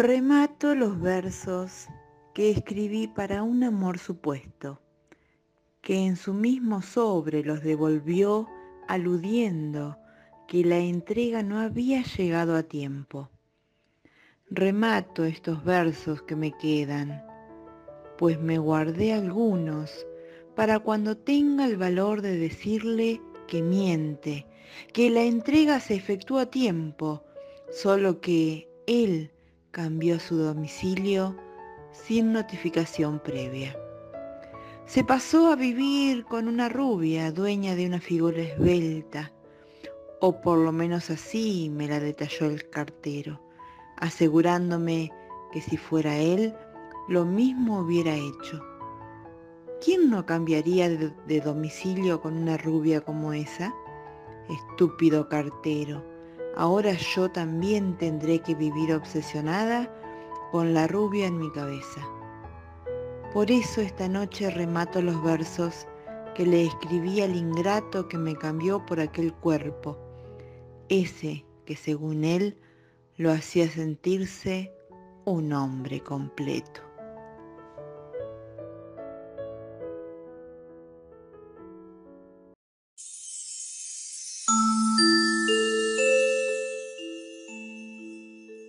Remato los versos que escribí para un amor supuesto, que en su mismo sobre los devolvió aludiendo que la entrega no había llegado a tiempo. Remato estos versos que me quedan, pues me guardé algunos para cuando tenga el valor de decirle que miente, que la entrega se efectúa a tiempo, solo que él cambió su domicilio sin notificación previa. Se pasó a vivir con una rubia, dueña de una figura esbelta, o por lo menos así me la detalló el cartero, asegurándome que si fuera él, lo mismo hubiera hecho. ¿Quién no cambiaría de, de domicilio con una rubia como esa? Estúpido cartero ahora yo también tendré que vivir obsesionada con la rubia en mi cabeza. Por eso esta noche remato los versos que le escribí al ingrato que me cambió por aquel cuerpo, ese que según él lo hacía sentirse un hombre completo.